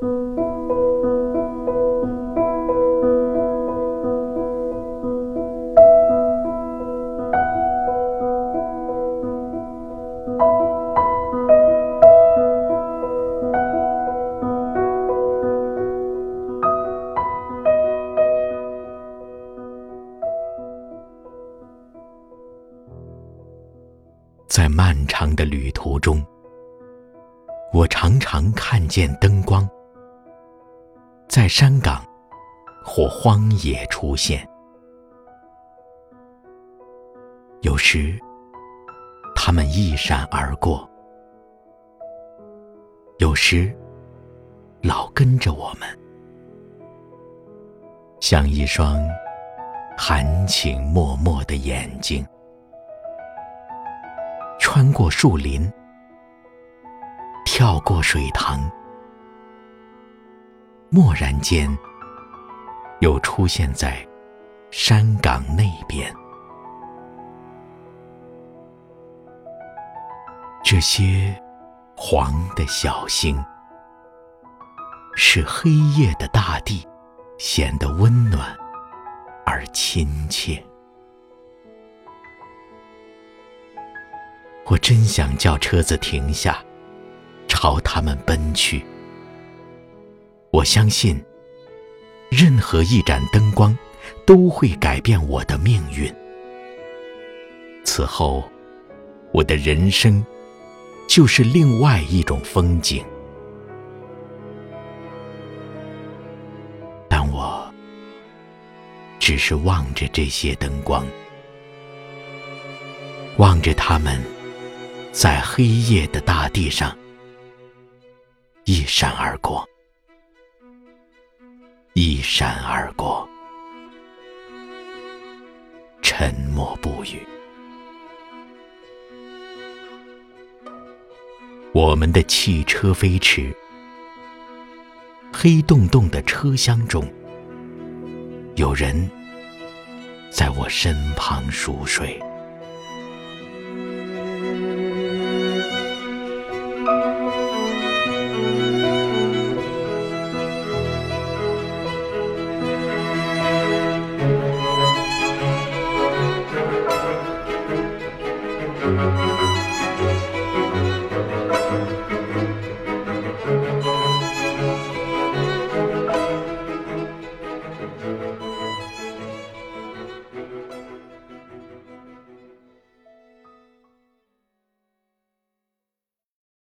在漫长的旅途中，我常常看见灯光。在山岗或荒野出现。有时，它们一闪而过；有时，老跟着我们，像一双含情脉脉的眼睛。穿过树林，跳过水塘，蓦然间，又出现在山岗那边。这些黄的小星，使黑夜的大地显得温暖而亲切。我真想叫车子停下，朝他们奔去。我相信，任何一盏灯光都会改变我的命运。此后，我的人生就是另外一种风景。但我只是望着这些灯光，望着他们。在黑夜的大地上，一闪而过，一闪而过，沉默不语。我们的汽车飞驰，黑洞洞的车厢中，有人在我身旁熟睡。